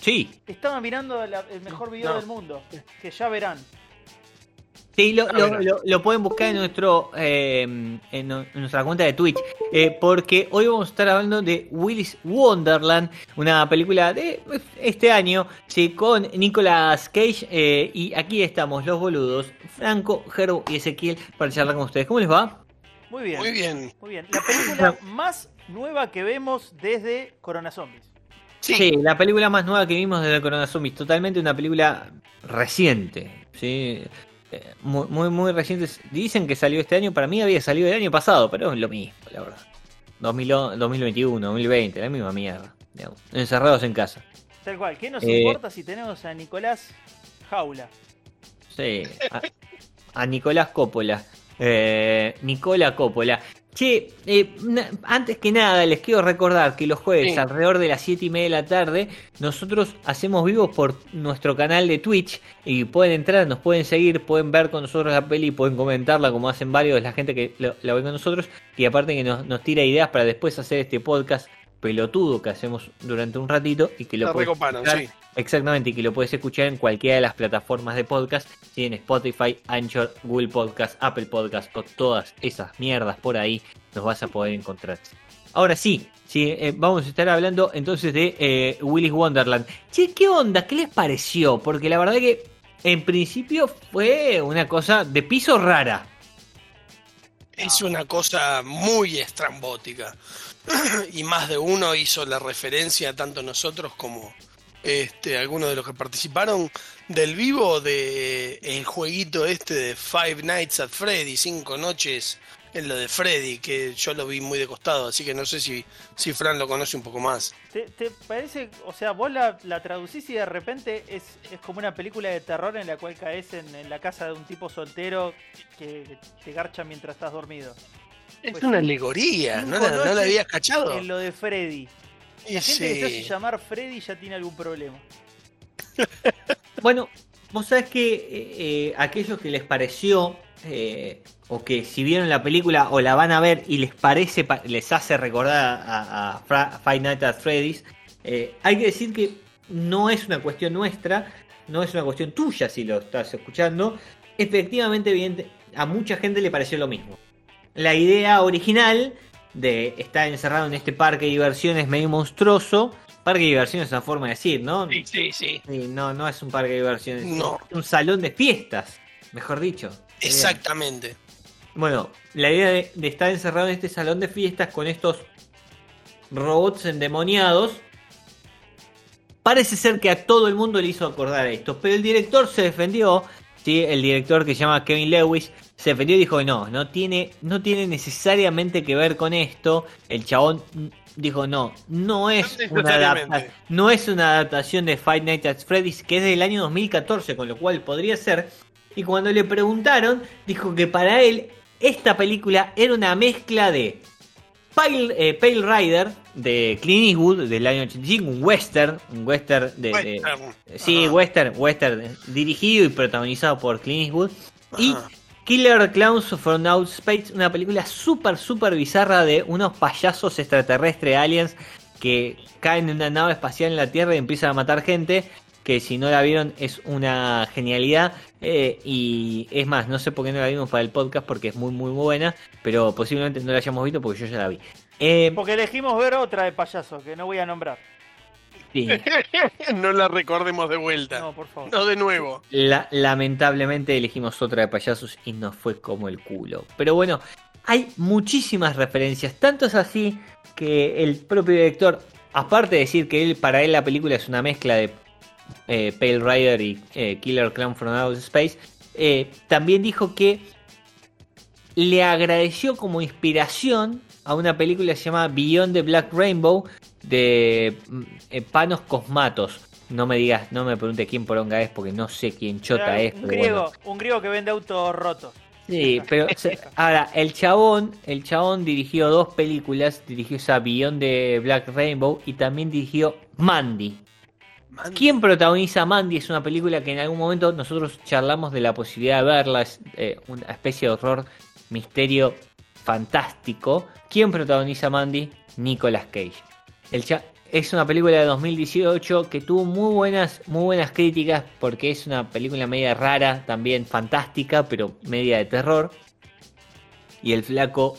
Sí, estaba mirando la- el mejor video No. del mundo, que ya verán. sí, lo, lo- bueno. lo- lo pueden buscar en nuestro eh, en, nuestra cuenta de Twitch. eh, porque hoy vamos a estar hablando de Willis Wonderland, una película de este año, sí, con Nicolas Cage. eh, y aquí estamos, los boludos, Franco, Gerbo y Ezequiel, para charlar con ustedes. ¿Cómo les va? Muy bien. Muy bien. Muy bien. La película más nueva que vemos desde Corona Zombies. Sí. Sí, la película más nueva que vimos desde Corona Zombies, totalmente una película reciente, sí, Eh, muy, muy, muy reciente. Dicen que salió este año, para mí había salido el año pasado, pero es lo mismo, la verdad. 2000 o- 2021, 2020, la misma mierda, digamos, encerrados en casa. Tal cual. ¿Qué nos Eh. importa si tenemos a Nicolás Jaula? Sí, a, a Nicolás Coppola. Eh, Nicola Coppola. Che, eh, antes que nada les quiero recordar que los jueves Sí. alrededor de las 7 y media de la tarde nosotros hacemos vivos por nuestro canal de Twitch y pueden entrar, nos pueden seguir, pueden ver con nosotros la peli, pueden comentarla como hacen varios de la gente que la ve con nosotros y aparte que nos, nos tira ideas para después hacer este podcast pelotudo que hacemos durante un ratito y que lo puedes escuchar sí. Exactamente, y que lo puedes escuchar en cualquiera de las plataformas de podcast, si en Spotify, Anchor, Google Podcast, Apple Podcast o todas esas mierdas por ahí, los vas a poder encontrar. Ahora sí, sí eh, vamos a estar hablando entonces de eh, Willis Wonderland. Che, ¿qué onda? ¿Qué les pareció? Porque la verdad que en principio fue una cosa de piso rara. Es una cosa muy estrambótica. y más de uno hizo la referencia, tanto nosotros como este, algunos de los que participaron, del vivo de el jueguito este de Five Nights at Freddy, cinco noches en lo de Freddy, que yo lo vi muy de costado, así que no sé si, si Fran lo conoce un poco más. ¿Te, te parece, o sea, vos la, la traducís y de repente es, es como una película de terror en la cual caes en, en la casa de un tipo soltero que, que te garcha mientras estás dormido? Es Pues una alegoría, ¿no la, no la habías cachado? En lo de Freddy. Y La gente que se hace llamar Freddy ya tiene algún problema. Bueno, vos sabés que eh, eh, aquellos que les pareció, eh, o que si vieron la película o la van a ver y les parece, pa- les hace recordar a, a Five Nights at Freddy's, eh, hay que decir que no es una cuestión nuestra, no es una cuestión tuya si lo estás escuchando. Efectivamente, evidente, a mucha gente le pareció lo mismo. La idea original de estar encerrado en este parque de diversiones medio monstruoso, parque de diversiones es una forma de decir, ¿no? Sí, sí, sí. Sí, no, no es un parque de diversiones. No. Es un salón de fiestas, mejor dicho. Exactamente. Bueno, la idea de, de estar encerrado en este salón de fiestas con estos robots endemoniados. Parece ser que a todo el mundo le hizo acordar esto. Pero el director se defendió. ¿sí? El director que se llama Kevin Lewis. Se defendió y dijo no, no tiene, no tiene necesariamente que ver con esto. El chabón dijo no, no es No una no es una adaptación de Five Nights at Freddy's que es del año 2014, con lo cual podría ser. Y cuando le preguntaron, dijo que para él esta película era una mezcla de Pale, eh, Pale Rider de Clint Eastwood del año 85, un western, un western de, de- Western. sí, Ajá. western, western dirigido y protagonizado por Clint Eastwood y. Killer Clowns from Outer Space, una película súper, súper bizarra de unos payasos extraterrestres aliens que caen en una nave espacial en la Tierra y empiezan a matar gente. Que si no la vieron es una genialidad. Eh, y es más, no sé por qué no la vimos para el podcast porque es muy, muy buena. Pero posiblemente no la hayamos visto porque yo ya la vi. Eh, Porque elegimos ver otra de payaso, que no voy a nombrar. sí, no la recordemos de vuelta. No, No, por favor. de nuevo. la- lamentablemente elegimos otra de payasos y nos fue como el culo. Pero bueno, hay muchísimas referencias. Tanto es así que el propio director, aparte de decir que él, para él la película es una mezcla de eh, Pale Rider y eh, Killer Clown from Outer Space, eh, también dijo que le agradeció como inspiración a una película que se llama Beyond the Black Rainbow de mm, eh, Panos Cosmatos. No me digas, no me pregunte quién poronga es porque no sé quién chota es. un griego, bueno. un griego que vende autos rotos. Sí, pero ahora el chabón, el chabón dirigió dos películas, dirigió esa Beyond de Black Rainbow y también dirigió Mandy. ¿Quién protagoniza Mandy? Es una película que en algún momento nosotros charlamos de la posibilidad de verla, es eh, una especie de horror, misterio fantástico. ¿Quién protagoniza Mandy? Nicolas Cage. Es una película de 2018 que tuvo muy buenas, muy buenas críticas porque es una película media rara, también fantástica, pero media de terror. Y el flaco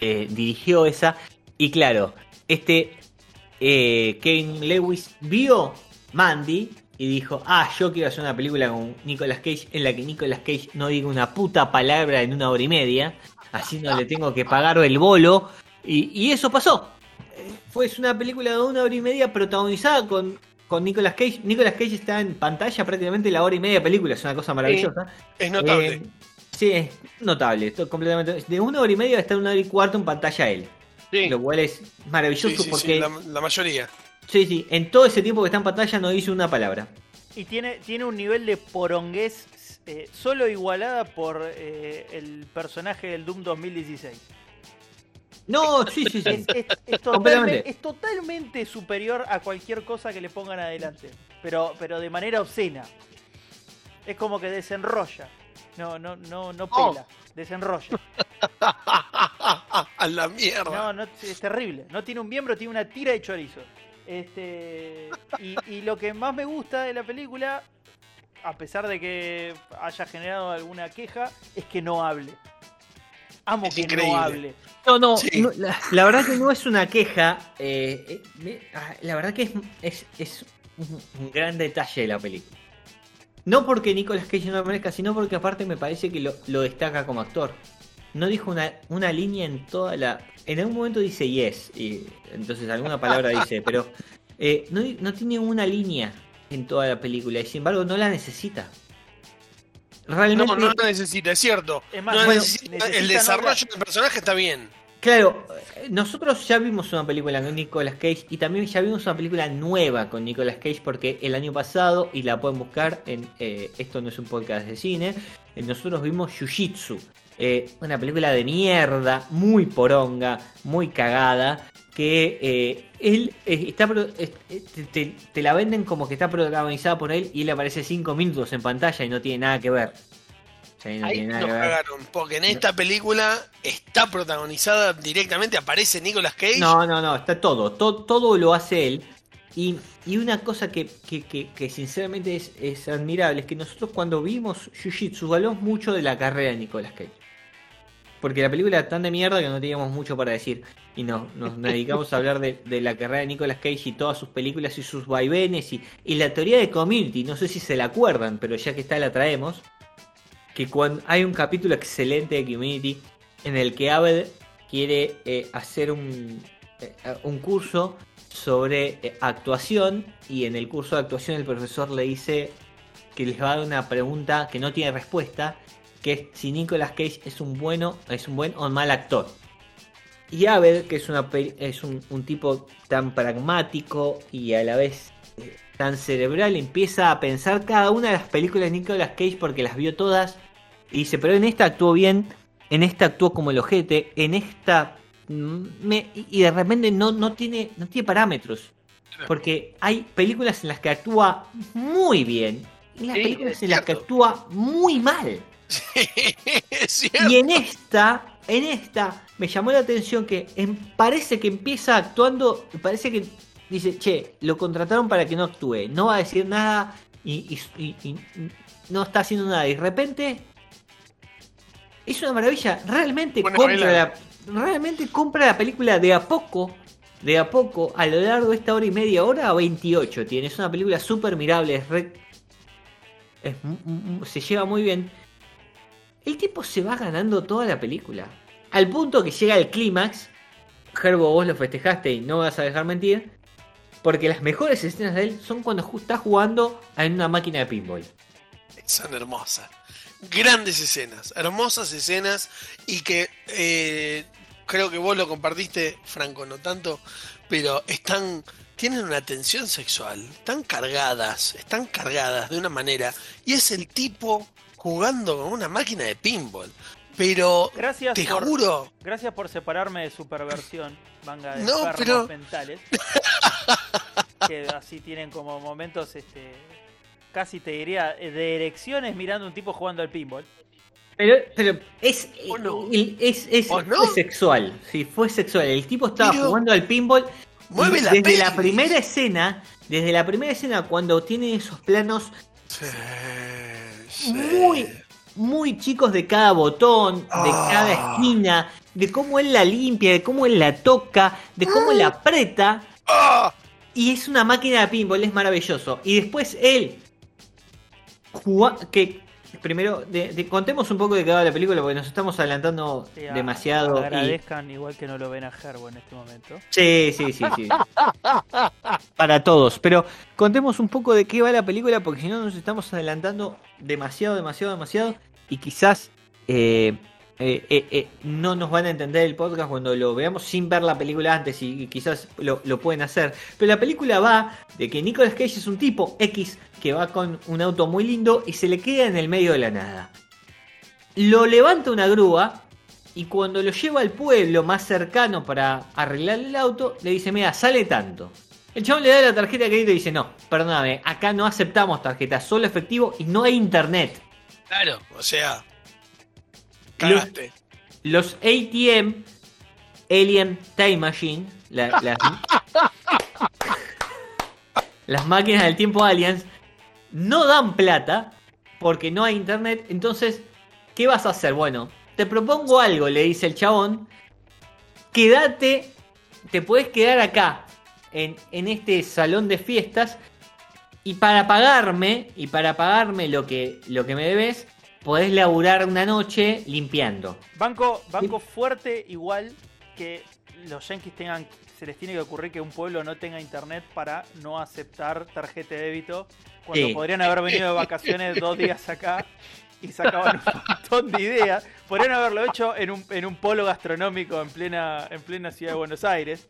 eh, dirigió esa. Y claro, este eh, Kevin Lewis vio Mandy y dijo, ah, yo quiero hacer una película con Nicolas Cage en la que Nicolas Cage no diga una puta palabra en una hora y media, así no le tengo que pagar el bolo. Y, y eso pasó. Fue una película de una hora y media protagonizada con, con Nicolas Cage. Nicolas Cage está en pantalla prácticamente la hora y media de película, es una cosa maravillosa. es notable. Eh, sí, es notable, esto completamente. De una hora y media está una hora y cuarto en pantalla él. Sí, Lo cual es maravilloso sí, sí, sí, porque la, la mayoría. Sí, sí, en todo ese tiempo que está en pantalla no dice una palabra. Y tiene, tiene un nivel de porongués eh, solo igualada por eh, el personaje del Doom 2016. No, sí, sí, sí. Es, es- es Completamente. totalmente, es totalmente superior a cualquier cosa que le pongan adelante. Pero, pero de manera obscena. Es como que desenrolla. No, no, no, no Oh. pela. Desenrolla. A la mierda. No, no, es terrible. No tiene un miembro, tiene una tira de chorizo. Este, y, y lo que más me gusta de la película, a pesar de que haya generado alguna queja, es que no hable. Amo Es que increíble. no hable. No, no, Sí. no, la, la verdad que no es una queja. eh, eh, ah, la verdad que es, es, un gran detalle de la película. No porque Nicolas Cage no aparezca, sino porque aparte me parece que lo, lo destaca como actor. No dijo una, una línea en toda la... En algún momento dice yes, y entonces alguna palabra dice, pero eh, no, no tiene una línea en toda la película y sin embargo no la necesita. Realmente... No, no la necesita, es cierto. Es más, No bueno, necesita- necesita el desarrollo del personaje está bien. Claro, nosotros ya vimos una película con Nicolas Cage y también ya vimos una película nueva con Nicolas Cage porque el año pasado, y la pueden buscar en eh, Esto no es un podcast de cine, eh, nosotros vimos Jiu-Jitsu, eh, una película de mierda, muy poronga, muy cagada, que eh, él está te- te la venden como que está protagonizada por él y él aparece 5 minutos en pantalla y no tiene nada que ver. No Ahí tiene nada nos cagaron, porque en esta película está protagonizada directamente, aparece Nicolas Cage. No, no, no, está todo, todo, todo lo hace él. Y, y una cosa que, que, que- que sinceramente es, es admirable es que nosotros cuando vimos Jiu-Jitsu hablamos mucho de la carrera de Nicolas Cage. Porque la película era tan de mierda que no teníamos mucho para decir. Y no, nos dedicamos a hablar de, de la carrera de Nicolas Cage y todas sus películas y sus vaivenes y, y la teoría de Community. No sé si se la acuerdan, pero ya que está la traemos. Que cuando hay un capítulo excelente de Community en el que Abed quiere eh, hacer un, eh, un curso sobre eh, actuación y en el curso de actuación el profesor le dice que les va a dar una pregunta que no tiene respuesta, que es si Nicolas Cage es un bueno, es un buen o mal actor. Y Abed, que es, una, es un, tipo tan pragmático y a la vez tan cerebral, empieza a pensar cada una de las películas de Nicolas Cage porque las vio todas y dice, pero en esta actuó bien, en esta actuó como el ojete, en esta... mm, me- y de repente no, no, tiene, no tiene parámetros. Porque hay películas en las que actúa muy bien y las Sí, películas en las que actúa muy mal. es. Y en esta, en esta, me llamó la atención que em- parece que empieza actuando, parece que dice, che, lo contrataron para que no actúe, no va a decir nada y, y- y- y no está haciendo nada. Y de repente es una maravilla, realmente Buena compra novela. la, realmente compra la película de a poco. De a poco, a lo largo de esta hora y media, hora a 28 tiene. Es una película súper mirable, es re- es se lleva muy bien. El tipo se va ganando toda la película. al punto que llega el clímax. Gerbo, vos lo festejaste y no vas a dejar mentir. Porque las mejores escenas de él son cuando está jugando en una máquina de pinball. Son hermosas. Grandes escenas, hermosas escenas y que eh, creo que vos lo compartiste, Franco, no tanto, pero están, tienen una tensión sexual, están cargadas, están cargadas de una manera y es el tipo jugando con una máquina de pinball. Pero Gracias te por, juro, gracias por separarme de superversión, manga de No, pero- mentales. que así tienen como momentos, este, casi te diría, eh, de erecciones mirando a un tipo jugando al pinball. Pero, pero es, ¿O no? el- es, es- ¿O no? fue sexual. Sí, fue sexual. El tipo estaba Pero- jugando al pinball. mueve la desde peli. la primera escena, desde la primera escena, cuando tiene esos planos Sí, sí. muy, muy chicos de cada botón, de Ah. cada esquina, de cómo él la limpia, de cómo él la toca, de cómo la aprieta. ¡Ah! Y es una máquina de pinball, es maravilloso. Y después él, que primero, de- de- contemos un poco de qué va la película, porque nos estamos adelantando Sí, a- demasiado. y- Agradezcan igual que no lo ven a Gerbo en este momento. Sí, sí, sí, sí. Para todos. Pero contemos un poco de qué va la película, porque si no nos estamos adelantando demasiado, demasiado, demasiado. Y quizás eh, eh, eh, eh, no nos van a entender el podcast cuando lo veamos sin ver la película antes y, y quizás lo, lo pueden hacer. Pero la película va de que Nicolas Cage es un tipo X que va con un auto muy lindo y se le queda en el medio de la nada. Lo levanta una grúa y cuando lo lleva al pueblo más cercano para arreglar el auto, le dice, mira, sale tanto. El chabón le da la tarjeta de crédito y dice, no, perdóname, acá no aceptamos tarjetas, solo efectivo y no hay internet. Claro, o sea, cagaste. Los ATM, Alien Time Machine, la- las, las máquinas del tiempo aliens, no dan plata porque no hay internet. Entonces, ¿qué vas a hacer? Bueno, te propongo algo, le dice el chabón. Quédate, te puedes quedar acá, en, en este salón de fiestas. Y para pagarme, y para pagarme lo que, lo que me debes, podés laburar una noche limpiando. Banco, banco fuerte igual que los yankees tengan, se les tiene que ocurrir que un pueblo no tenga internet para no aceptar tarjeta de débito, cuando Sí. podrían haber venido de vacaciones dos días acá y sacaban un montón de ideas. Podrían haberlo hecho en un, en un polo gastronómico en plena, en plena ciudad de Buenos Aires.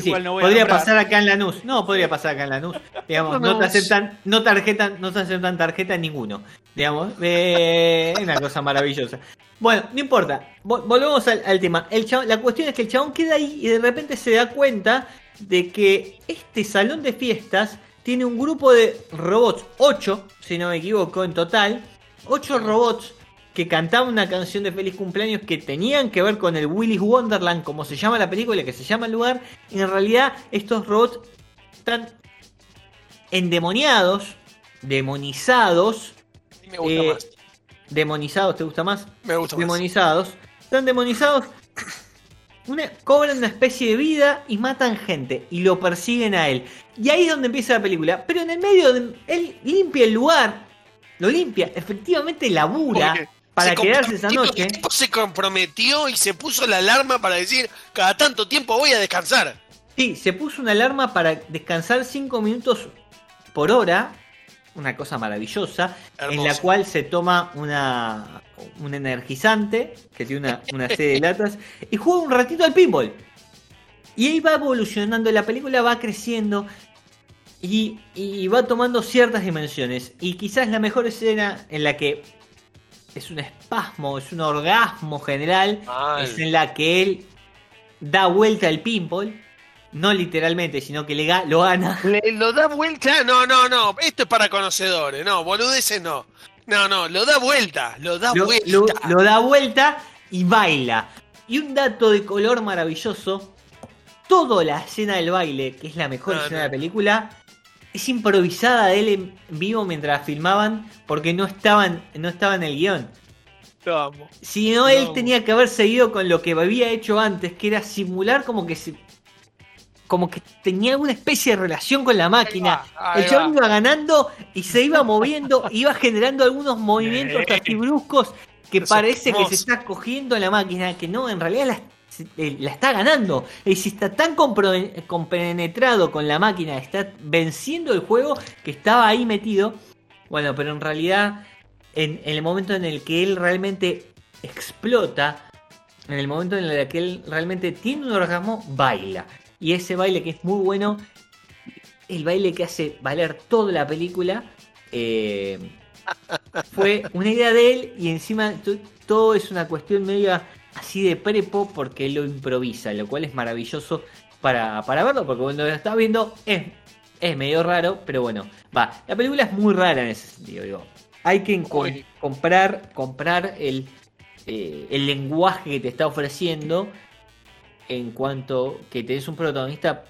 Sí, sí. No podría pasar acá en Lanús. No, podría pasar acá en Lanús. Digamos, no te aceptan, no tarjeta, no te aceptan tarjeta ninguno. Digamos, eh, una cosa maravillosa. Bueno, no importa. Vol- volvemos al, al tema. El chabón- la cuestión es que el chabón queda ahí y de repente se da cuenta de que este salón de fiestas tiene un grupo de robots, 8, si no me equivoco, en total. 8 robots que cantaban una canción de feliz cumpleaños que tenían que ver con el Willy's Wonderland, como se llama la película, que se llama el lugar. Y en realidad estos robots están endemoniados, demonizados. Me gusta eh, más. Demonizados, ¿te gusta más? Me gusta más. demonizados. Están demonizados. una- cobran una especie de vida y matan gente. Y lo persiguen a él. Y ahí es donde empieza la película. Pero en el medio, de- él limpia el lugar. Lo limpia. Efectivamente labura. Porque Para se quedarse esa noche. Se comprometió y se puso la alarma para decir, cada tanto tiempo voy a descansar. Sí, se puso una alarma para descansar 5 minutos por hora. Una cosa maravillosa. En la cual se toma una, un energizante. Que tiene una, una serie de latas. Y juega un ratito al pinball. Y ahí va evolucionando. La película va creciendo. Y, y va tomando ciertas dimensiones. Y quizás la mejor escena en la que es un espasmo, es un orgasmo general. Mal. Es en la que él da vuelta al pinball. No literalmente, sino que le ga- lo gana. Le- lo da vuelta. No, no, no. Esto es para conocedores. No, boludeces no. No, no, lo da vuelta. Lo da Lo, vuelta. lo- lo da vuelta y baila. Y un dato de color maravilloso. Toda la escena del baile, que es la mejor No, escena no. de la película, es improvisada de él en vivo mientras filmaban porque no estaban, no estaba en el guion. Lo amo. Si no, él tenía que haber seguido con lo que había hecho antes, que era simular como que se. Como que tenía alguna especie de relación con la máquina. Ahí El chabón iba ganando y se iba moviendo, iba generando algunos movimientos así bruscos que parece que se está cogiendo la máquina, que no, en realidad la, la está ganando. Y si está tan compenetrado con la máquina, está venciendo el juego que estaba ahí metido. Bueno, pero en realidad, en, el momento en el que él realmente explota, en el momento en el que él realmente tiene un orgasmo, baila. Y ese baile que es muy bueno, el baile que hace valer toda la película, eh, fue una idea de él y encima to- todo es una cuestión media así de prepo porque lo improvisa, lo cual es maravilloso para, para verlo, porque cuando lo estás viendo es, es medio raro, pero bueno, va, la película es muy rara en ese sentido, digo. Hay que comprar, comprar el, eh, el lenguaje que te está ofreciendo en cuanto que tenés un protagonista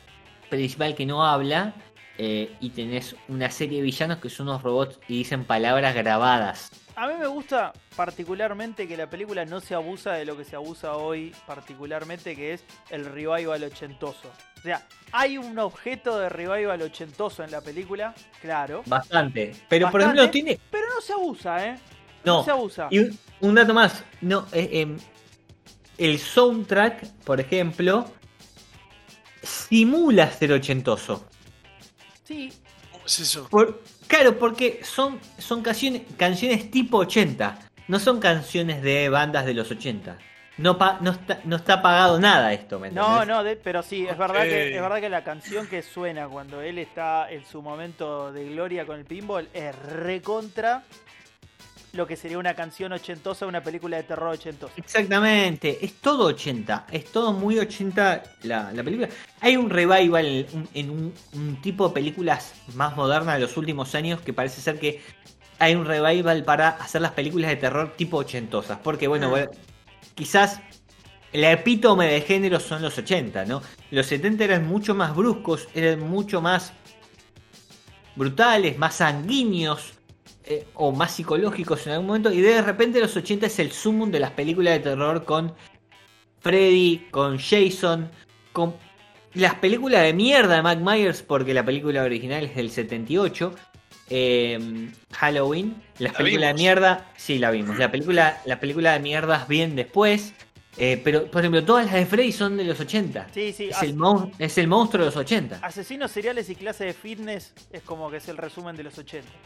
principal que no habla eh, y tenés una serie de villanos que son unos robots y dicen palabras grabadas. A mí me gusta particularmente que la película no se abusa de lo que se abusa hoy, particularmente que es el revival ochentoso. O sea, hay un objeto de revival ochentoso en la película, claro, Bastante. Pero por ejemplo tiene... pero no se abusa, ¿eh? No, No. se abusa. Y un, un dato más. No, eh, em, el soundtrack, por ejemplo, simula ser ochentoso. Sí, ¿Cómo es eso? Por, claro, porque son, son canciones, canciones tipo 80. No son canciones de bandas de los 80. No, pa- no, está, no está pagado nada esto, ¿me no, no, de- pero sí, es verdad, que, es verdad que la canción que suena cuando él está en su momento de gloria con el pinball es recontra lo que sería una canción ochentosa una película de terror ochentosa. Exactamente, es todo 80, es todo muy 80 la, la película. Hay un revival en, un- en un, un tipo de películas más modernas de los últimos años que parece ser que hay un revival para hacer las películas de terror tipo ochentosas. Porque bueno, Ah. quizás el epítome de género son los 80, ¿no? Los 70 eran mucho más bruscos, eran mucho más brutales, más sanguíneos eh, o más psicológicos en algún momento. Y de repente los 80 es el sumum de las películas de terror con Freddy, con Jason, con las películas de mierda de Mike Myers, porque la película original es del 78. eh, Halloween, las ¿La películas de mierda, sí la vimos. La película, la película de mierdas bien después. eh, pero, por ejemplo, todas las de Freddy son de los 80. Sí, sí, Es el, es el monstruo de los 80. asesinos seriales y clase de fitness es como que es el resumen de los 80.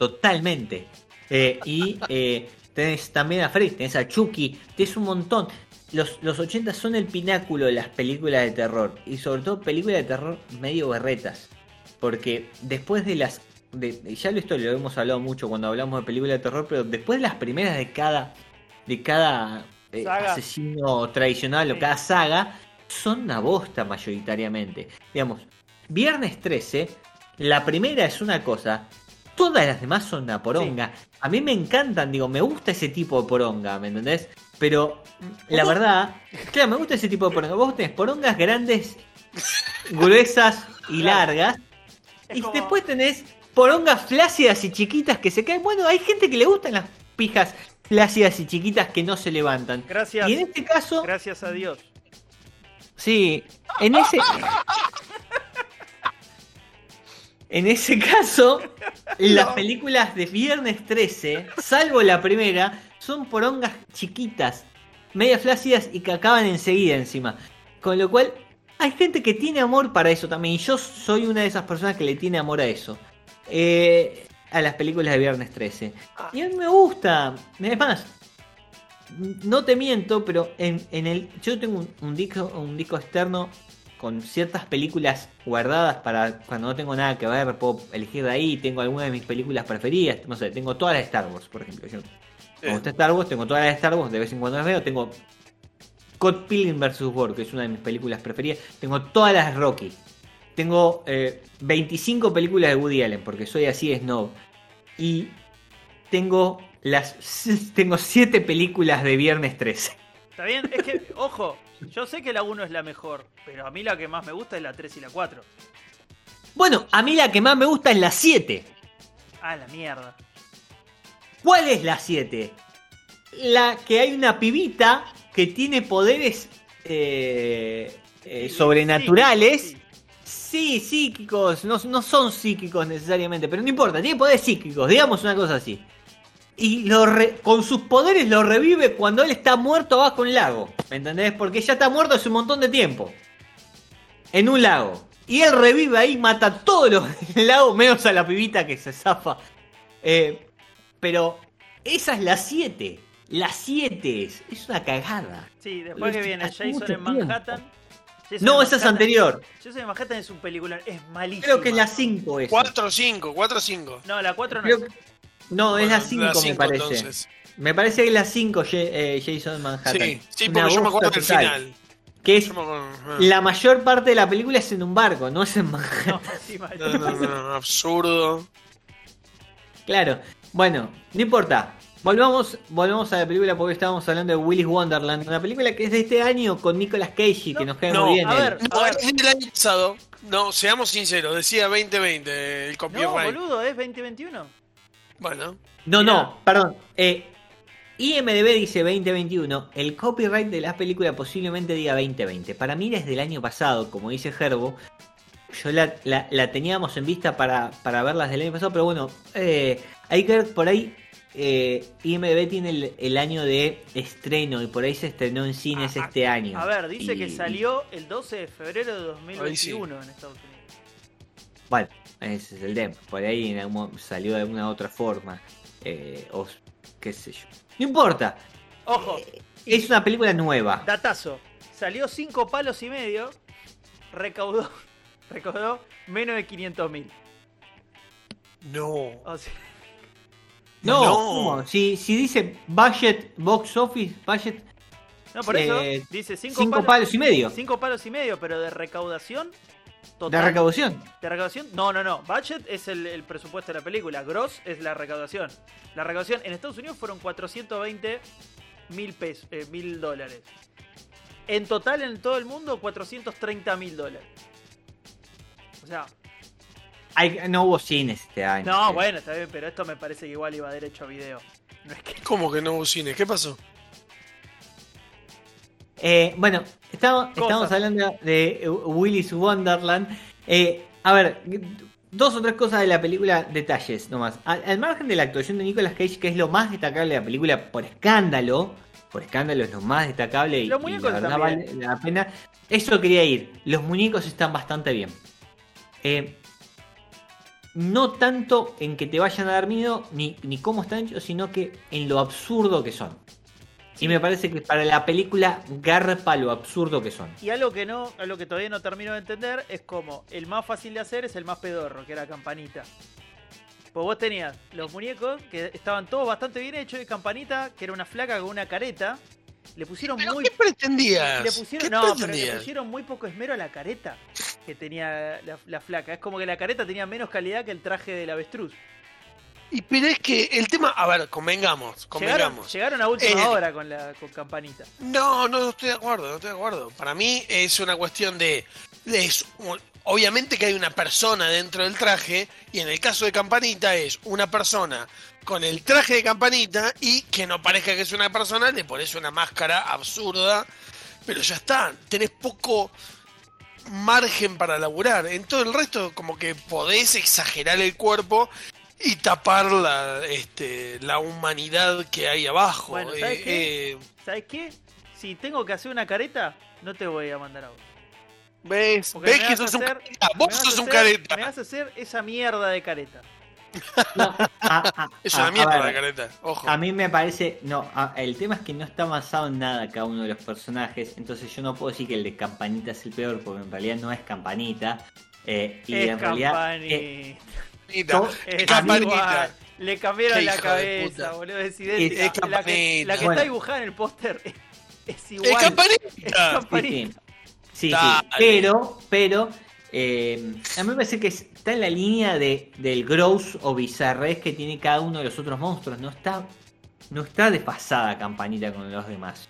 Totalmente. Eh, y eh, tenés también a Freddy, tenés a Chucky, tenés un montón. Los, los 80 son el pináculo de las películas de terror. Y sobre todo películas de terror medio berretas. Porque después de las... De, ya lo, esto lo hemos hablado mucho cuando hablamos de películas de terror, pero después de las primeras de cada... De cada eh, asesino tradicional o cada saga, son una bosta mayoritariamente. Digamos, Viernes 13, la primera es una cosa, todas las demás son una poronga. A mí me encantan, digo, me gusta ese tipo de poronga, ¿me entendés? Pero la verdad, claro, me gusta ese tipo de poronga. Vos tenés porongas grandes, gruesas y largas. Es Y como- después tenés porongas flácidas y chiquitas que se caen. Bueno, hay gente que le gustan las pijas flácidas y chiquitas que no se levantan. Gracias, Y en este caso, gracias a Dios. Sí, en ese. En ese caso, las películas de Viernes 13, salvo la primera, son porongas chiquitas, media flácidas y que acaban enseguida encima. Con lo cual, hay gente que tiene amor para eso también. Y yo soy una de esas personas que le tiene amor a eso. Eh, a las películas de Viernes 13. Y a mí me gusta. Es más, no te miento, pero en, en el. Yo tengo un, un disco, un disco externo con ciertas películas guardadas para cuando no tengo nada que ver, puedo elegir de ahí. Tengo algunas de mis películas preferidas. No sé, tengo todas las de Star Wars, por ejemplo. Yo, como está Star Wars, tengo todas las de Star Wars, de vez en cuando las veo. Tengo Scott Pilgrim vs. War, que es una de mis películas preferidas. Tengo todas las Rocky. Tengo eh, 25 películas de Woody Allen, porque soy así de snob. Y tengo las tengo 7 películas de Viernes 13. ¿Está bien? Es que, ojo, yo sé que la 1 es la mejor, pero a mí la que más me gusta es la 3 y la 4. Bueno, a mí la que más me gusta es la 7. Ah, la mierda. ¿Cuál es la 7? La que hay una pibita que tiene poderes eh, eh, sobrenaturales. Sí, sí. Sí, psíquicos, no, no son psíquicos necesariamente, pero no importa, tiene poderes psíquicos, digamos una cosa así. Y lo re- con sus poderes lo revive cuando él está muerto bajo un lago. ¿Me entendés? Porque ya está muerto hace un montón de tiempo. En un lago. Y él revive ahí, mata a todos los del lago, menos a la pibita que se zafa. Eh, pero esa es la 7. La 7 es. Es una cagada. Sí, después que viene Hace Jason en Manhattan. Jason No, en esa es anterior. Jason en Manhattan es un peliculón, es malísimo. Creo que es la 5 es. 4 o 5, 4 o 5. No, la 4 no Creo es. que- No, es la 5 me parece. entonces. Me parece que es la 5 Jason Manhattan. Sí, sí, Una porque yo me acuerdo del final. Que es acuerdo- la mayor parte de la película es en un barco, no es en Manhattan. No. No, no, no, absurdo. Claro. Bueno, no importa. Volvamos, volvamos a la película porque estábamos hablando de Willis Wonderland, una película que es de este año con Nicolas Cage, que nos cae No, muy bien. a él. ver. No, es del año pasado. No, seamos sinceros, decía 2020 el No, copyright. boludo, es 2021. Bueno, No, Mirá. no, perdón. Eh, IMDB dice 2021. El copyright de la película posiblemente diga 2020. Para mí desde el año pasado, como dice Gerbo, yo la, la- la teníamos en vista para, para verlas del año pasado, pero bueno, eh, hay que ver por ahí. eh, IMDB tiene el, el año de estreno y por ahí se estrenó en cines A- a- este año. A ver, dice Y- que salió el 12 de febrero de 2021 en Estados Unidos. Bueno, ese es el tema. Por ahí en algún mo- salió de alguna otra forma. eh, o qué sé yo. No importa. Ojo, Es una película nueva. datazo. Salió 5 palos y medio, recaudó, recaudó menos de 500 mil. no. O sea, No. Si, si dice budget, box office, budget, no, por eso Eh, dice 5 cinco palos, palos y medio cinco palos y medio, pero de recaudación de recaudación. ¿De recaudación? No, no, no. Budget es el, el presupuesto de la película. Gross es la recaudación. La recaudación en Estados Unidos fueron 420 mil pesos, eh, mil dólares. En total en todo el mundo 430 mil dólares. O sea, Hay- no hubo cines este año. no, bueno, está bien, pero esto me parece que igual iba derecho a video. No es que... ¿Cómo que no hubo cine? ¿Qué pasó? Eh, bueno, estamos, Cosas. estamos hablando de eh, Willis Wonderland. Eh, a ver, dos o tres cosas de la película, detalles nomás. Al, al margen de la actuación de Nicolas Cage, que es lo más destacable de la película por escándalo, por escándalo es lo más destacable y, Los y la verdad vale la pena. Eso quería ir. Los muñecos están bastante bien. Eh, no tanto en que te vayan a dar miedo ni, ni cómo están hechos, sino que en lo absurdo que son. Y me parece que para la película garpa lo absurdo que son. Y algo que no, algo que todavía no termino de entender es como el más fácil de hacer es el más pedorro, que era Campanita. Pues vos tenías los muñecos que estaban todos bastante bien hechos y Campanita, que era una flaca con una careta. Le pusieron ¿Pero muy qué pretendías? le pusieron, ¿Qué no, pero le pretendías? pusieron muy poco esmero a la careta que tenía la, la flaca. Es como que la careta tenía menos calidad que el traje del avestruz. Y pero es que el tema, a ver, convengamos, convengamos. llegaron a última Eh, hora con la con campanita. No, no, estoy de acuerdo, no estoy de acuerdo. Para mí es una cuestión de, es obviamente que hay una persona dentro del traje y en el caso de Campanita es una persona con el traje de Campanita y que no parezca que es una persona, le pones una máscara absurda, pero ya está, tenés poco margen para laburar. En todo el resto como que podés exagerar el cuerpo y tapar la, este, la humanidad que hay abajo. Bueno, ¿sabes Eh, qué? eh, ¿Sabes qué? Si tengo que hacer una careta, no te voy a mandar a vos. ¿Ves? Porque ¿Ves me que sos un hacer- careta? me Vos vas a sos un hacer- careta. Me vas a hacer esa mierda de careta. No, a- a- Es una mierda ver, la careta. Ojo. A mí me parece, no, a- el tema es que no está basado en nada cada uno de los personajes, entonces yo no puedo decir que el de Campanita es el peor, porque en realidad no es Campanita. eh, y es en realidad, Campanita. eh, Campanita. to- Es Campanita. igual. Le cambiaron la cabeza, boludo. Es idéntica. Es la que, Campanita. la que Bueno. está dibujada en el póster es, es igual. ¡Es Es campanita! sí, sí, pero, pero, eh, a mí me parece que está en la línea de, del gross o bizarrés que tiene cada uno de los otros monstruos, no está, no está desfasada Campanita con los demás.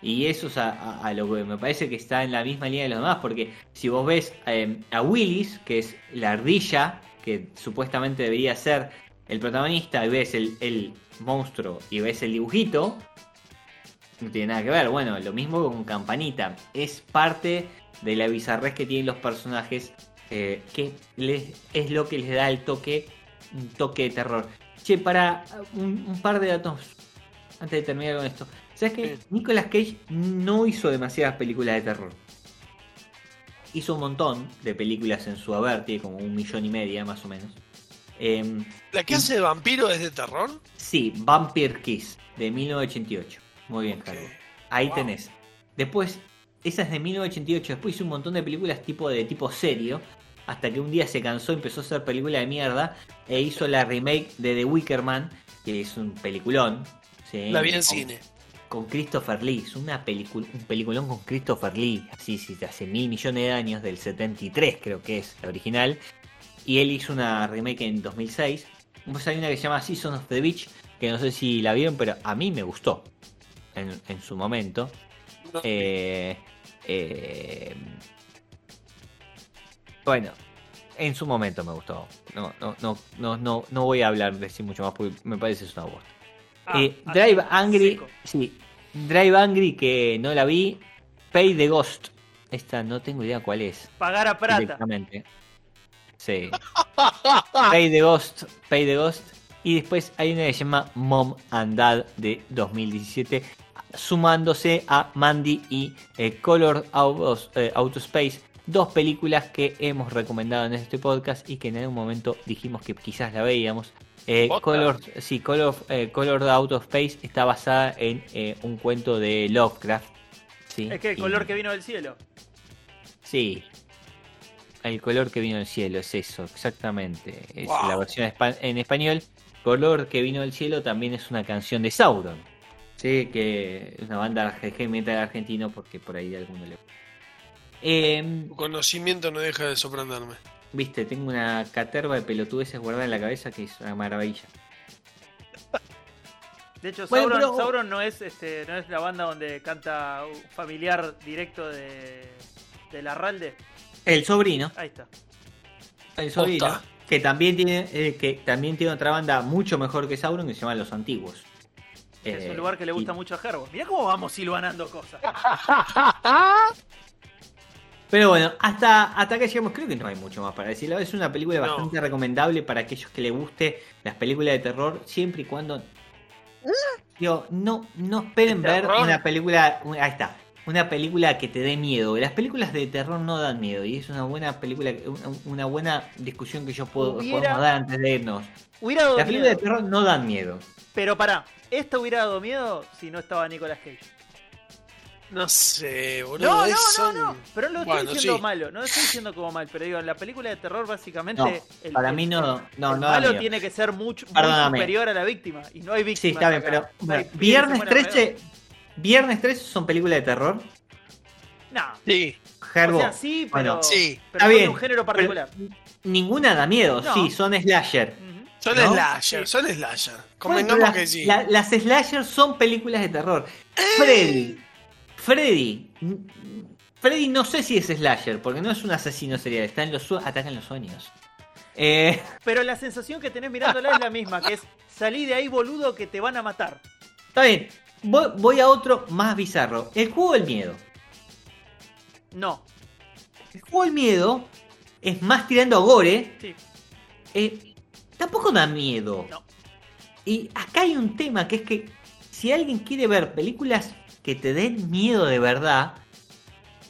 Y eso es a, a- a lo que me parece que está en la misma línea de los demás, porque si vos ves eh, a Willis, que es la ardilla, que supuestamente debería ser el protagonista, y ves el, el monstruo y ves el dibujito, no tiene nada que ver. Bueno, lo mismo con Campanita. Es parte de la bizarrez que tienen los personajes, eh, que les, es lo que les da el toque, un toque de terror. Che, para un, un par de datos antes de terminar con esto. ¿Sabes que. Nicolas Cage no hizo demasiadas películas de terror? Hizo un montón de películas en su haber, tiene como un millón y media más o menos. Em, ¿La que hace de vampiro es de terror? sí, Vampire Kiss, de 1988. Muy bien, Ok. Carlos. Ahí Wow. tenés. Después, esa es de 1988. Después hizo un montón de películas tipo de tipo serio. Hasta que un día se cansó, empezó a hacer película de mierda. E hizo la remake de The Wicker Man, que es un peliculón. ¿sí? La vi en cine. Con Christopher Lee. Es una película, un peliculón con Christopher Lee. Así, sí, de hace mil millones de años, del 73 creo que es la original. Y él hizo una remake en 2006. Pues hay una que se llama Season of the Beach, que no sé si la vieron, pero a mí me gustó en, en su momento. No. Eh, eh, bueno, en su momento me gustó. No, no, no, no, no, no voy a hablar de sí mucho más porque me parece que es una bosta. Ah, Eh, así, Drive Angry, seco. sí. Drive Angry que no la vi. Pay the Ghost. Esta no tengo idea cuál es. Pagar a Prata. Sí. Pay the Ghost. Pay the Ghost. Y después hay una que se llama Mom and Dad de 2017. Sumándose a Mandy y eh, Color Out of, eh, Outer Space. Dos películas que hemos recomendado en este podcast y que en algún momento dijimos que quizás la veíamos. Eh. Color, sí, Color, eh, Color Out of Space está basada en eh, un cuento de Lovecraft. Sí, Es que el y- color que vino del cielo. Sí. El color que vino del cielo es eso, exactamente. Es Wow. la versión en español. Color que vino del cielo también es una canción de Sauron. Sí, que es una banda de metal argentino porque por ahí alguno le. Eh, Tu conocimiento no deja de sorprenderme. Viste, tengo una caterva de pelotudeces guardada en la cabeza que es una maravilla. De hecho, Bueno, Sauron, pero- Sauron no es este, no es la banda donde canta un familiar directo de, de Larralde. El sobrino, Ahí está. el sobrino, que también tiene, eh, que también tiene otra banda mucho mejor que Sauron que se llama Los Antiguos. es Eh, un lugar que le gusta y- mucho a Herbo. Mirá cómo vamos silvanando cosas. Pero bueno, hasta, hasta acá llegamos. Creo que no hay mucho más para decirlo. Es una película No. bastante recomendable para aquellos que les guste las películas de terror, siempre y cuando. Digo, no, no esperen ¿De ver terror? una película. ahí está. Una película que te dé miedo. Las películas de terror no dan miedo. Y es una buena película, una, buena discusión que yo puedo podemos dar antes de irnos. Hubiera dado Las películas de miedo. terror no dan miedo. Pero pará, esta hubiera dado miedo si no estaba Nicolas Cage. No sé, boludo. No, no, es- no, son- no. Pero no lo estoy Bueno, diciendo sí. malo, no lo estoy diciendo como mal, pero digo, en la película de terror básicamente No, el, para el- mí no, no, el no malo tiene que ser mucho muy Perdóname. superior a la víctima y no hay víctima. Sí, está bien, pero bueno, Viernes 13. Viernes 13 son películas de terror. No. Sí, Gerbo, O sea, sí, pero, bueno, sí. pero Está son bien, un género particular. Ninguna da miedo, No. sí, son slasher. Ujú. son ¿No? slasher, Sí. son slasher. Bueno, las, que sí. la- las slasher son películas de terror. Freddy. Freddy. Freddy no sé si es slasher, porque no es un asesino serial, está en los ataca en los sueños. Eh, Pero la sensación que tenés mirándola es la misma, que es salí de ahí boludo que te van a matar. está bien, voy, voy a otro más bizarro. El juego del miedo. No, El juego del miedo es más tirando a gore. sí, eh, tampoco da miedo. no. Y acá hay un tema que es que si alguien quiere ver películas que te den miedo de verdad,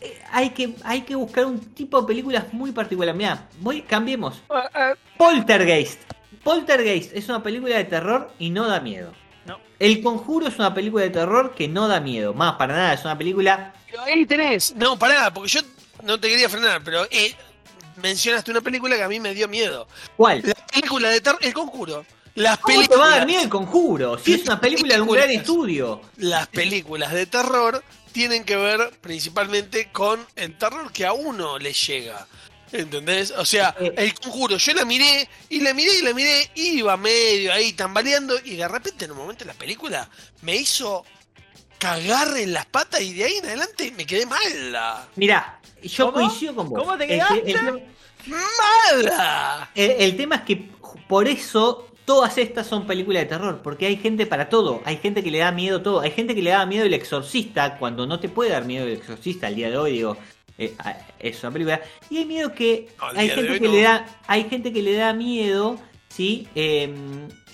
eh, hay, que, hay que buscar un tipo de películas muy particular. Mira, voy, cambiemos. Ah, ah, Poltergeist. Poltergeist es una película de terror y no da miedo. No. El Conjuro es una película de terror que no da miedo. Más para nada, es una película. pero ahí tenés. No, pará, porque yo no te quería frenar, pero eh, mencionaste una película que a mí me dio miedo. ¿Cuál? La película de terror, El Conjuro. Las ¿Cómo te va a dar miedo el Conjuro? Si es una película de un gran estudio. las películas de terror tienen que ver principalmente con el terror que a uno le llega. ¿Entendés? O sea, Eh. el conjuro, yo la miré y la miré y la miré, iba medio ahí tambaleando y de repente en un momento la película me hizo cagar en las patas y de ahí en adelante me quedé mala. Mirá, yo ¿Cómo? coincido con vos. ¿Cómo te El quedaste? el ¡Mala! El tema es que por eso todas estas son películas de terror, porque hay gente para todo, hay gente que le da miedo todo, hay gente que le da miedo el exorcista cuando no te puede dar miedo el exorcista al día de hoy, digo, eh, es una película, y hay miedo que No, hay gente hoy que no. le da, hay gente que le da miedo Sí, eh,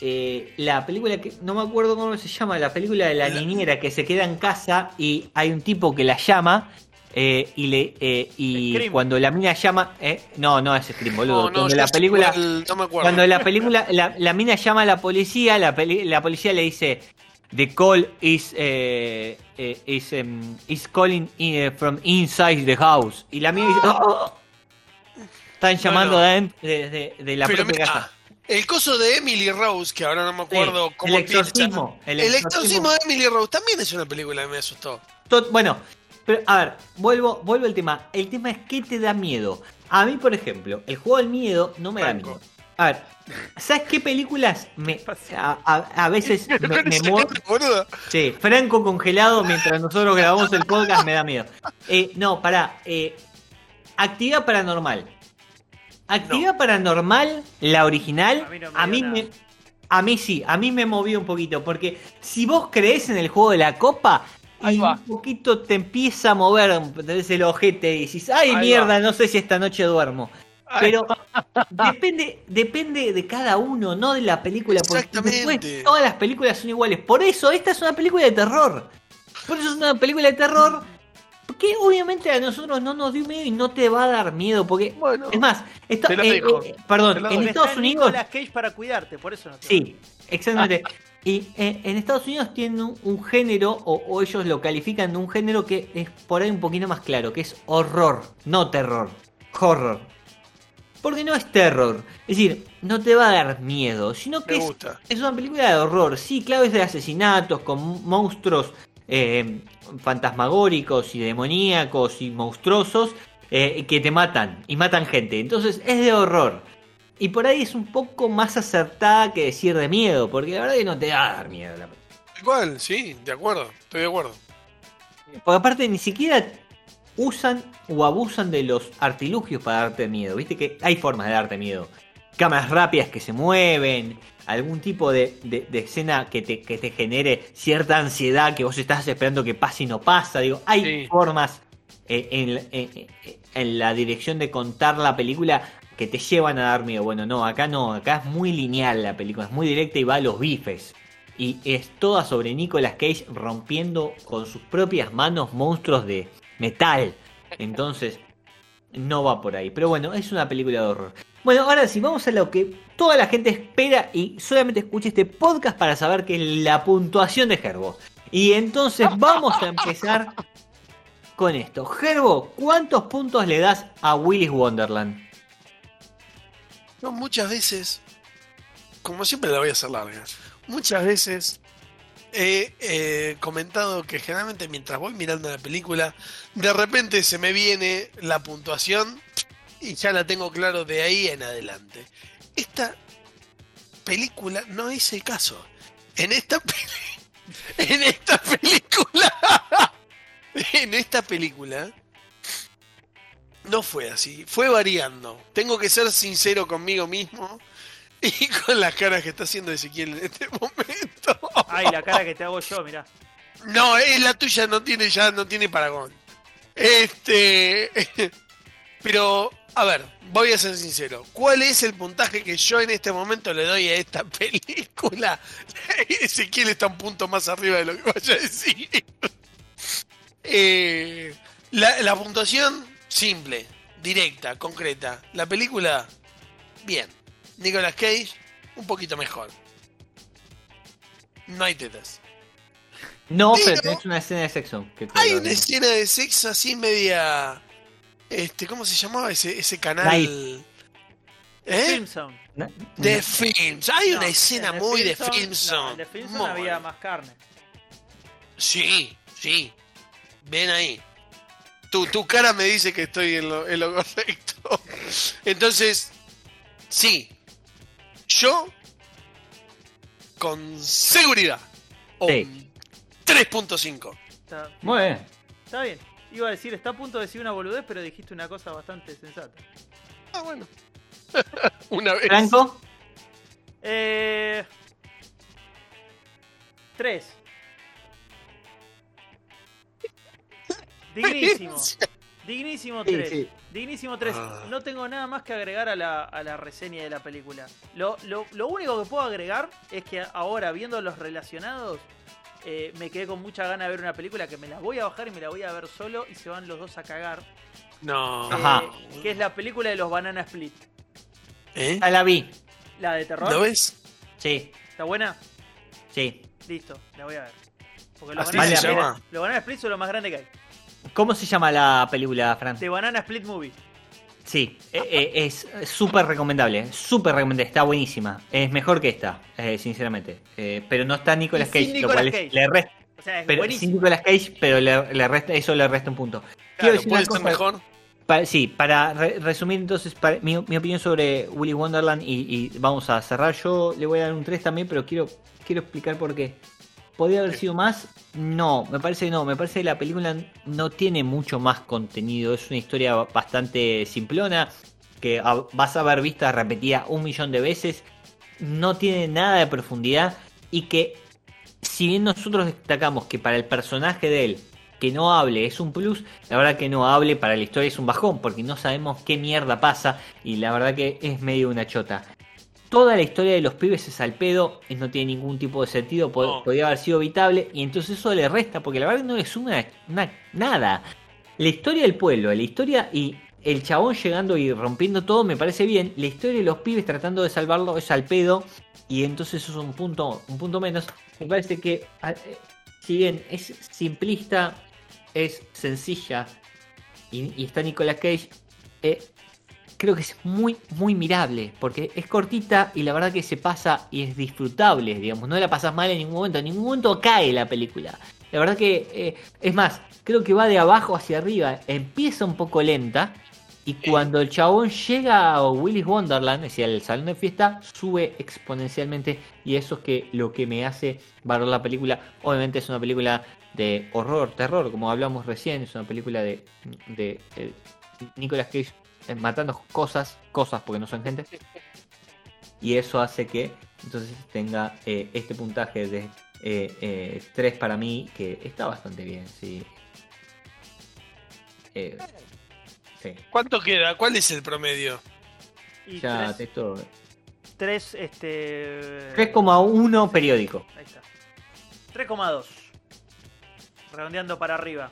eh, la película que no me acuerdo cómo se llama, la película de la La- niñera que se queda en casa y hay un tipo que la llama eh, y le eh, y Scream. cuando la mina llama, eh, no, no es Scream, boludo. No, no, cuando la película, no me acuerdo. cuando la película, la, la mina llama a la policía, la, peli- la policía le dice The call is eh, eh, is, em, is calling in- eh, from inside the house y la mina dice "Oh". están llamando de, de- de la propia casa. el coso de Emily Rose, que ahora no me acuerdo Sí, cómo el exorcismo, el El, exorcismo. de Emily Rose también es una película que me asustó. Bueno, pero a ver, vuelvo, vuelvo al tema. El tema es qué te da miedo. A mí, por ejemplo, el juego del miedo no me da miedo. A ver, ¿sabes qué películas me, a, a- a veces me, me? Boludo. Sí, Franco congelado mientras nosotros grabamos el podcast me da miedo. Eh, no, pará. eh, actividad paranormal. Actividad paranormal, la original, A mí no me a mí me, a mí sí, a mí me movió un poquito. Porque si vos crees en el juego de la copa, Ahí va. un poquito te empieza a mover tenés el ojete y dices, ay Ahí mierda, va. no sé si esta noche duermo. Pero depende, depende de cada uno, no de la película. Porque Exactamente. después todas las películas son iguales. Por eso, esta es una película de terror. Por eso es una película de terror. Que obviamente a nosotros no nos dio miedo y no te va a dar miedo. Porque, Bueno, es más, lo eh, eh, perdón, en. Estados Unidos. Cage para cuidarte, por eso no te Sí, exactamente. Y eh, en Estados Unidos tienen un, un género, o, o ellos lo califican de un género que es por ahí un poquito más claro, que es horror, no terror. Horror. Porque no es terror. Es decir, no te va a dar miedo, sino que es, es una película de horror. Sí, claro, es de asesinatos, con monstruos eh, fantasmagóricos y demoníacos y monstruosos eh, que te matan y matan gente. Entonces es de horror. Y por ahí es un poco más acertada que decir de miedo, porque la verdad que no te va a dar miedo. la- Igual, sí, de acuerdo, estoy de acuerdo. Porque aparte ni siquiera usan o abusan de los artilugios para darte miedo. Viste que hay formas de darte miedo. Cámaras rápidas que se mueven, algún tipo de, de- de escena que te, que te genere cierta ansiedad que vos estás esperando que pase y no pasa. Digo, hay Sí. formas eh, en, en- en la dirección de contar la película que te llevan a dar miedo. Bueno, no, acá no, acá es muy lineal la película, es muy directa y va a los bifes. Y es toda sobre Nicolas Cage rompiendo con sus propias manos monstruos de metal. Entonces, no va por ahí. Pero bueno, es una película de horror. Bueno, ahora sí, vamos a lo que toda la gente espera y solamente escuche este podcast para saber que es la puntuación de Gerbo. Y entonces vamos a empezar con esto. Gerbo, ¿cuántos puntos le das a Willis Wonderland? No, muchas veces, como siempre la voy a hacer larga, muchas veces he eh, comentado que generalmente mientras voy mirando la película, de repente se me viene la puntuación y ya la tengo claro de ahí en adelante. Esta película no es el caso. En esta en esta película en esta película no fue así, fue variando. Tengo que ser sincero conmigo mismo y con las caras que está haciendo Ezequiel en este momento. Ay, la cara que te hago yo, mirá. No, es la tuya, no tiene ya, no tiene paragón. Este, pero a ver, voy a ser sincero. ¿Cuál es el puntaje que yo en este momento le doy a esta película? Ezequiel está un punto más arriba de lo que vaya a decir. Eh, la, la puntuación simple, directa, concreta. La película, bien. Nicolas Cage, un poquito mejor. No hay tetas. No, Pero- pero tenés una escena de sexo. que Hay una escena de sexo así media. Este, ¿cómo se llamaba ese, ese canal? ¿Eh? Filmson. No, De Films. Hay No, una escena muy de Filmson- no, Filmson. en The Filmson Muy. había más carne. Sí, sí. Ven ahí. Tu, tu cara me dice que estoy en lo, en lo correcto. Entonces, sí. Yo, con seguridad, un Sí. 3.5. Está, Muy bien. está bien. Iba a decir, está a punto de decir una boludez, pero dijiste una cosa bastante sensata. Ah, bueno. una vez. Franco, Eh. Tres. Dignísimo. Dignísimo Sí, 3. sí. Dignísimo 3. Ah. No tengo nada más que agregar a la, a la reseña de la película. Lo, lo- lo único que puedo agregar es que ahora, viendo los relacionados, eh, me quedé con mucha gana de ver una película que me la voy a bajar y me la voy a ver solo y se van los dos a cagar. No. Ajá. Eh, que es la película de los Banana Split. ¿Eh? Ah, la vi. La de terror. ¿Lo ves? Sí, ¿Está buena? sí. Listo, la voy a ver. Porque los Banana Split son lo más grande que hay. ¿Cómo se llama la película, Fran? The Banana Split Movie. Sí, eh, eh, es súper recomendable, súper recomendable, está buenísima. Es mejor que esta, eh, sinceramente. Eh, pero no está Nicolas Cage, sin lo Nicolas cual es- Cage. le resta, O sea, es pero, sin. Nicolas Cage, pero le, le resta, eso le resta un punto. Claro, puede ser mejor. Pa- sí, para re- resumir entonces para- mi, mi opinión sobre Willy Wonderland y, y vamos a cerrar. Yo le voy a dar un 3 también, pero quiero, quiero explicar por qué. ¿Podría haber sido más? No, me parece que no. Me parece que la película no tiene mucho más contenido. Es una historia bastante simplona que vas a ver vista repetida un millón de veces. No tiene nada de profundidad y que si bien nosotros destacamos que para el personaje de él que no hable es un plus, la verdad que no hable para la historia es un bajón, porque no sabemos qué mierda pasa y la verdad que es medio una chota. Toda la historia de los pibes es al pedo, y no tiene ningún tipo de sentido, No. podría haber sido evitable y entonces eso le resta, porque la verdad no le suma una- nada. La historia del pueblo, la historia y el chabón llegando y rompiendo todo me parece bien, la historia de los pibes tratando de salvarlo es al pedo y entonces eso es un punto, un punto menos. Me parece que eh, si bien es simplista, es sencilla y, y está Nicolas Cage, eh, creo que es muy, muy mirable, porque es cortita y la verdad que se pasa y es disfrutable, digamos, no la pasas mal en ningún momento, en ningún momento cae la película. La verdad que, eh, es más, creo que va de abajo hacia arriba, empieza un poco lenta. Y cuando el chabón llega a Willy's Wonderland, es decir, al salón de fiesta, sube exponencialmente. Y eso es que lo que me hace valorar la película. Obviamente es una película de horror, terror, como hablamos recién. Es una película de, de eh, Nicolas Cage matando cosas, cosas porque no son gente. Y eso hace que entonces tenga eh, este puntaje de eh, 3 para mí, que está bastante bien, sí. Eh, sí. ¿Cuánto queda? ¿Cuál es el promedio? Y Ya, tres, texto. tres, este... 3,1 periódico. Ahí está. 3,2. Redondeando para arriba.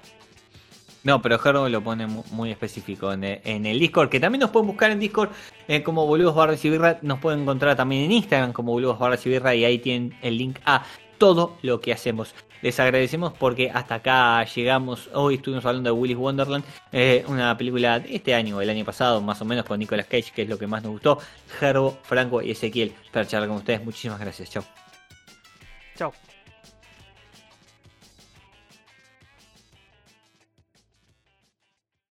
No, pero Gerbo lo pone mu- muy específico en el, en el Discord, que también nos pueden buscar en Discord eh, como Boludos Barra y Birra. Nos pueden encontrar también en Instagram como Boludos Barra y Birra y ahí tienen el link a todo lo que hacemos. Les agradecemos porque hasta acá llegamos. Hoy estuvimos hablando de Willy's Wonderland, eh, una película de este año o el año pasado, más o menos con Nicolas Cage, que es lo que más nos gustó. Gerbo, Franco y Ezequiel para charlar con ustedes. Muchísimas gracias. Chao. Chao.